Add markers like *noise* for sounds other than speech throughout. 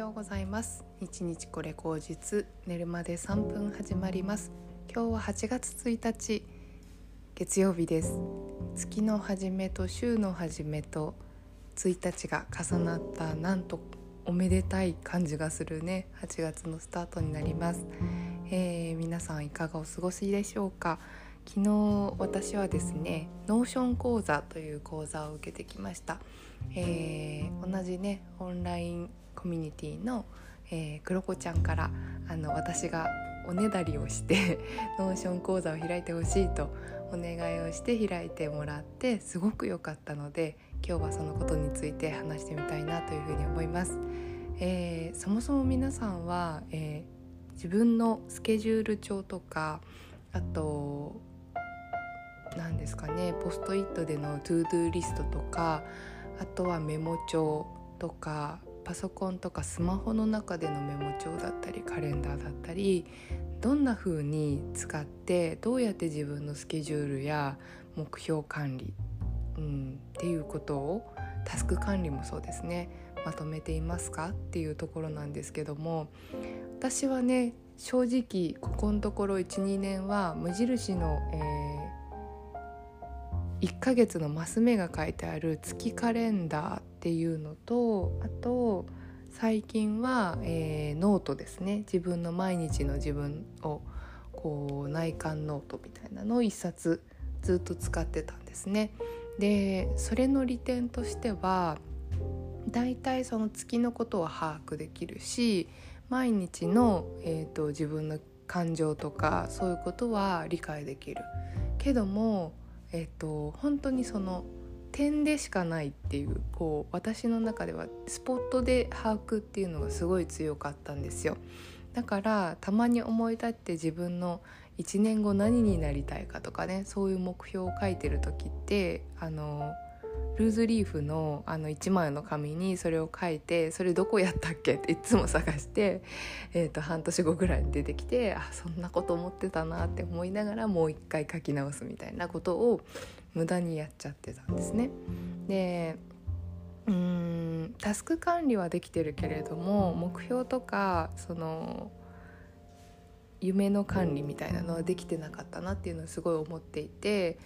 おはようございます。日日これ好日寝るまで3分始まります。今日は8月1日月曜日です。月の初めと週の初めと1日が重なったなんとおめでたい感じがするね。8月のスタートになります、えー、皆さんいかがお過ごしでしょうか。昨日私はですね Notion 講座という講座を受けてきました、えー、同じねオンラインコミュニティの、えー、黒子ちゃんからあの私がおねだりをして *laughs* Notion 講座を開いてほしいとお願いをして開いてもらってすごく良かったので今日はそのことについて話してみたいなというふうに思います。えー、そもそも皆さんは、えー、自分のスケジュール帳とかあと何ですかねポストイットでの to do リストとかあとはメモ帳とかパソコンとかスマホの中でのメモ帳だったりカレンダーだったりどんな風に使ってどうやって自分のスケジュールや目標管理、うん、っていうことをタスク管理もそうですねまとめていますかっていうところなんですけども私はね正直ここのところ12年は無印の、えー、1ヶ月のマス目が書いてある月カレンダーっていうのとあと最近は、えー、ノートですね自分の毎日の自分をこう内観ノートみたいなのを一冊ずっと使ってたんですね。でそれの利点としてはだいたいその月のことは把握できるし毎日の、えーと、自分の感情とかそういうことは理解できるけども、えーと本当にその点でしかないっていうこう私の中ではスポットで把握っていうのがすごい強かったんですよ。だからたまに思い立って自分の1年後何になりたいかとかねそういう目標を書いてる時ってあのルーズリーフのあの1枚の紙にそれを書いてそれどこやったっけ？っていつも探して、えー、と半年後ぐらいに出てきてあそんなこと思ってたなって思いながらもう一回書き直すみたいなことを無駄にやっちゃってたんですね。でうーんタスク管理はできてるけれども目標とかその夢の管理みたいなのはできてなかったなっていうのをすごい思っていて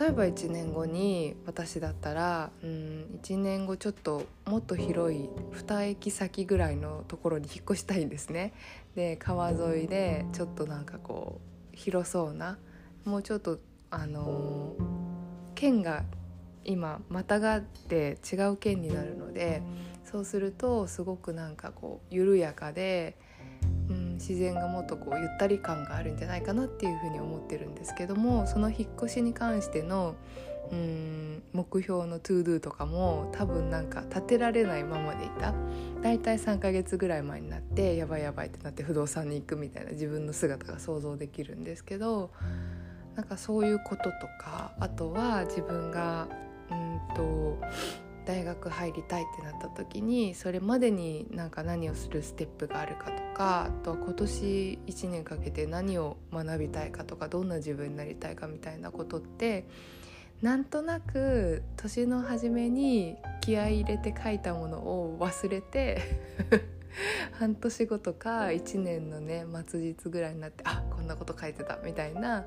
例えば1年後に私だったらうん1年後ちょっともっと広い2駅先ぐらいのところに引っ越したいんですね。で川沿いでちょっとなんかこう広そうなもうちょっとあのー、県が今またがって違う県になるのでそうするとすごくなんかこう緩やかで、自然がもっとこうゆったり感があるんじゃないかなっていうふうに思ってるんですけどもその引っ越しに関してのうん目標の to do とかも多分なんか立てられないままでいた。だいたい3ヶ月ぐらい前になってやばいやばいってなって不動産に行くみたいな自分の姿が想像できるんですけどなんかそういうこととかあとは自分がうんと大学入りたいってなった時にそれまでになんか何をするステップがあるかとかあとは今年1年かけて何を学びたいかとかどんな自分になりたいかみたいなことってなんとなく年の初めに気合い入れて書いたものを忘れて *laughs* 半年後とか1年のね末日ぐらいになってあこんなこと書いてたみたいな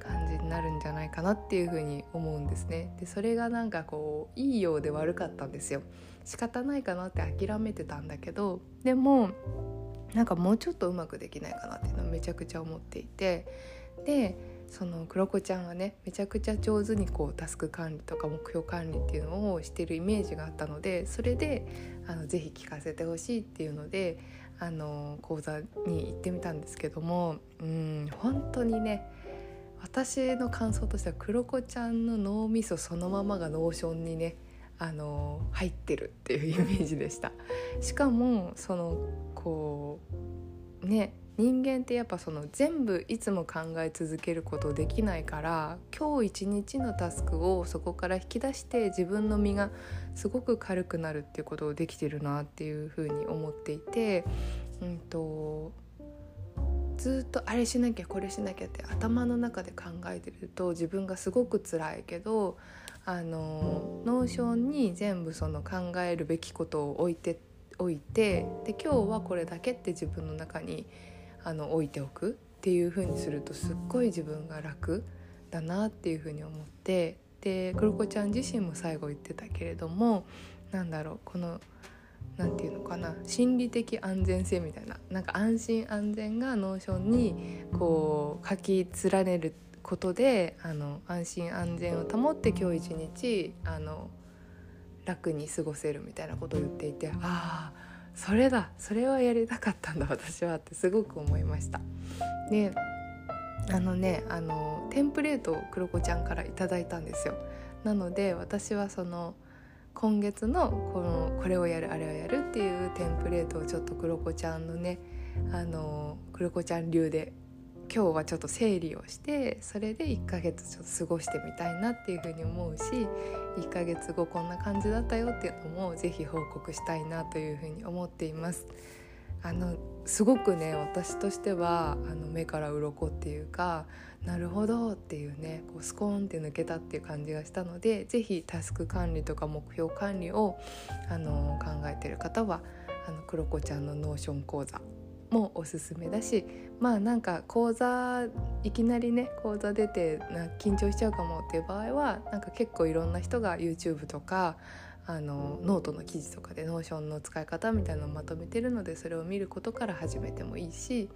感じになるんじゃないかなっていうふうに思うんですね。でそれがなんかこういいようで悪かったんですよ。仕方ないかなって諦めてたんだけどでもなんかもうちょっとうまくできないかなっていうのをめちゃくちゃ思っていてでその黒子ちゃんはねめちゃくちゃ上手にこうタスク管理とか目標管理っていうのをしてるイメージがあったのでそれであのぜひ聞かせてほしいっていうのであの講座に行ってみたんですけどもうん本当にね私の感想としては黒子ちゃんの脳みそそのままが Notion にねあの入ってるっていうイメージでした。しかもそのこうね人間ってやっぱその全部いつも考え続けることできないから今日一日のタスクをそこから引き出して自分の身がすごく軽くなるっていうことをできてるなっていうふうに思っていて、うんと、ずっとあれしなきゃこれしなきゃって頭の中で考えてると自分がすごく辛いけどあの Notion に全部その考えるべきことを置いて置いてで今日はこれだけって自分の中にあの置いておくっていう風にするとすっごい自分が楽だなっていう風に思ってでクロコちゃん自身も最後言ってたけれどもなんだろうこの何て言うのかな心理的安全性みたいななんか安心安全が Notion にこう書き連ねることであの安心安全を保って今日一日あの楽に過ごせるみたいなことを言っていてああそれだそれはやりたかったんだ私はってすごく思いました。であのねあのテンプレートをクロコちゃんから頂いたんですよ。なので私はその今月のこのこれをやるあれをやるっていうテンプレートをちょっとクロコちゃんのねあのクロコちゃん流で今日はちょっと整理をしてそれで1ヶ月ちょっと過ごしてみたいなっていうふうに思うし1ヶ月後こんな感じだったよっていうのも是非報告したいなというふうに思っています。あのすごくね私としてはあの目から鱗っていうかなるほどっていうねこうスコーンって抜けたっていう感じがしたので是非タスク管理とか目標管理をあの考えてる方はあのクロコちゃんの Notion 講座もおすすめだしまあなんか講座いきなりね講座出てな緊張しちゃうかもっていう場合はなんか結構いろんな人が YouTube とかあのノートの記事とかで Notion の使い方みたいなのをまとめてるのでそれを見ることから始めてもいいし、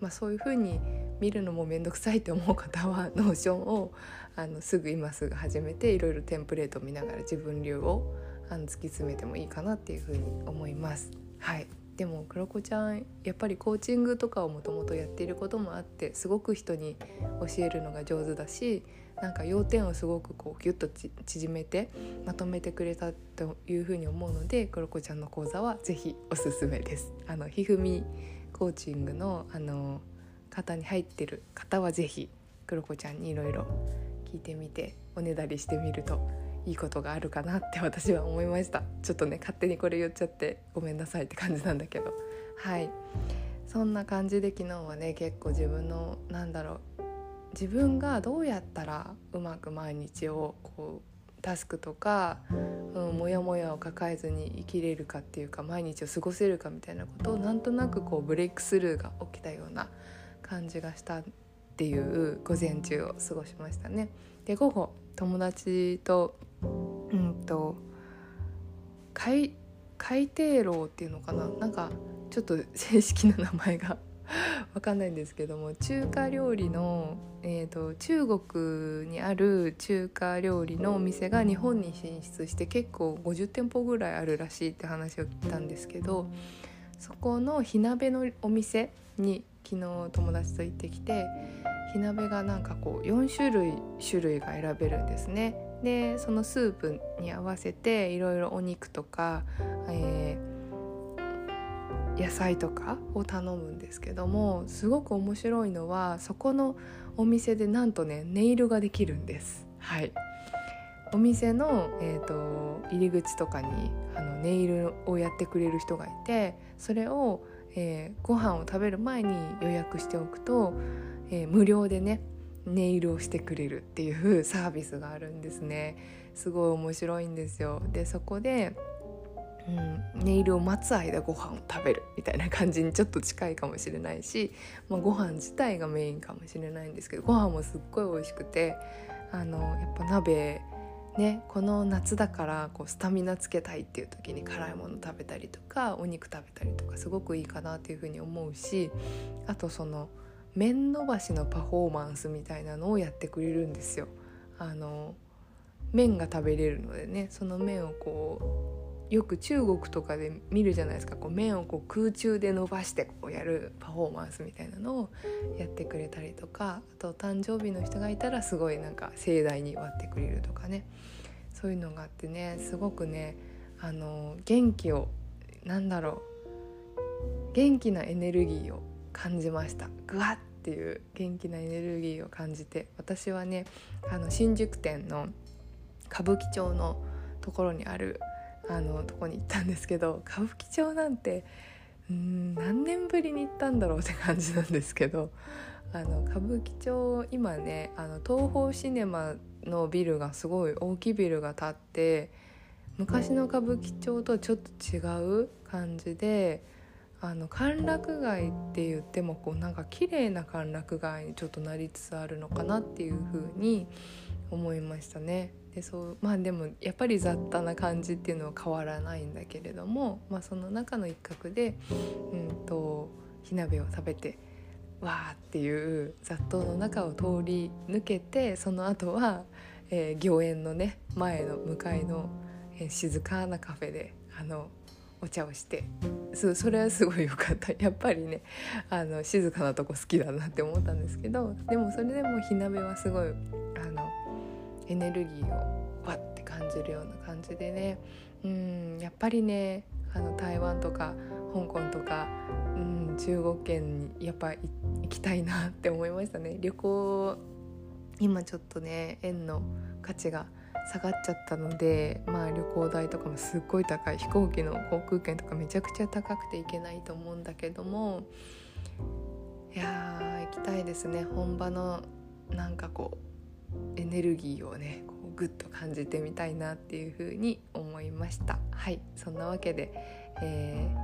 まあ、そういうふうに見るのも面倒くさいって思う方は *laughs* Notion をあのすぐ今すぐ始めていろいろテンプレートを見ながら自分流をあの突き詰めてもいいかなっていうふうに思います。はいでもクロコちゃんやっぱりコーチングとかをもともとやっていることもあってすごく人に教えるのが上手だしなんか要点をすごくこうギュッと縮めてまとめてくれたというふうに思うのでクロコちゃんの講座は是非おすすめです。あのひふみコーチングのあの方に入ってる方は是非クロコちゃんにいろいろ聞いてみておねだりしてみるといいことがあるかなって私は思いました。ちょっとね勝手にこれ言っちゃってごめんなさいって感じなんだけど。はい。そんな感じで昨日はね結構自分のなんだろう自分がどうやったらうまく毎日をこうタスクとか、うん、モヤモヤを抱えずに生きれるかっていうか毎日を過ごせるかみたいなことをなんとなくこうブレイクスルーが起きたような感じがしたっていう午前中を過ごしましたね。で午後友達とうんと海海底楼っていうのかななんかちょっと正式な名前が *laughs* わかんないんですけども中華料理の、えーと、中国にある中華料理のお店が日本に進出して結構50店舗ぐらいあるらしいって話を聞いたんですけどそこの火鍋のお店に昨日友達と行ってきて火鍋がなんかこう4種類種類が選べるんですね。でそのスープに合わせていろいろお肉とか、えー、野菜とかを頼むんですけどもすごく面白いのはそこのお店でなんとねネイルができるんです。はい。お店の、えーと、入り口とかにあのネイルをやってくれる人がいてそれを、えー、ご飯を食べる前に予約しておくとえー、無料でねネイルをしてくれるっていうサービスがあるんですね。すごい面白いんですよ。でそこで、うん、ネイルを待つ間ご飯を食べるみたいな感じにちょっと近いかもしれないし、まあ、ご飯自体がメインかもしれないんですけどご飯もすっごい美味しくてあのやっぱ鍋ね、この夏だからこうスタミナつけたいっていう時に辛いもの食べたりとかお肉食べたりとかすごくいいかなっていうふうに思うしあとその面伸ばしのパフォーマンスみたいなのをやってくれるんですよ。あの麺が食べれるのでねその麺をこうよく中国とかで見るじゃないですか。こう麺をこう空中で伸ばしてこうやるパフォーマンスみたいなのをやってくれたりとか。あと誕生日の人がいたらすごいなんか盛大に割ってくれるとかね。そういうのがあってねすごくねあの元気をなんだろう。元気なエネルギーを感じました。ぐわっていう元気なエネルギーを感じて。私はねあの新宿店の歌舞伎町のところにあるあのとこに行ったんですけど *laughs* 歌舞伎町なんてうん何年ぶりに行ったんだろうって感じなんですけど *laughs* あの歌舞伎町今ねあの東宝シネマのビルがすごい大きいビルが建って昔の歌舞伎町とちょっと違う感じであの歓楽街って言ってもこうなんか綺麗な歓楽街にちょっとなりつつあるのかなっていう風に思いましたね。でそうまあでもやっぱり雑多な感じっていうのは変わらないんだけれども、まあ、その中の一角で、うんと、火鍋を食べてわーっていう雑踏の中を通り抜けてその後は、えー、御苑のね前の向かいの、えー、静かなカフェであのお茶をしてそれはすごい良かった *laughs* やっぱりねあの静かなとこ好きだなって思ったんですけどでもそれでも火鍋はすごいエネルギーをわって感じるような感じでね。うんやっぱりねあの台湾とか香港とか、うん、中国圏にやっぱ行きたいなって思いましたね。旅行今ちょっとね円の価値が下がっちゃったのでまあ旅行代とかもすっごい高い。飛行機の航空券とかめちゃくちゃ高くて行けないと思うんだけどもいやー行きたいですね。本場のなんかこうエネルギーをねこうグッと感じてみたいなっていうふうに思いました。はいそんなわけで、え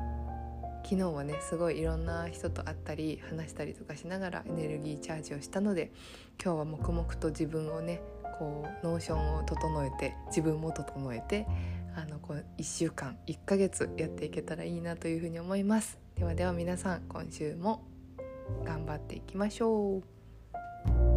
ー、昨日はねすごいいろんな人と会ったり話したりとかしながらエネルギーチャージをしたので今日は黙々と自分をねこう Notion を整えて自分も整えてあのこう1週間1ヶ月やっていけたらいいなというふうに思います。ではでは皆さん今週も頑張っていきましょう。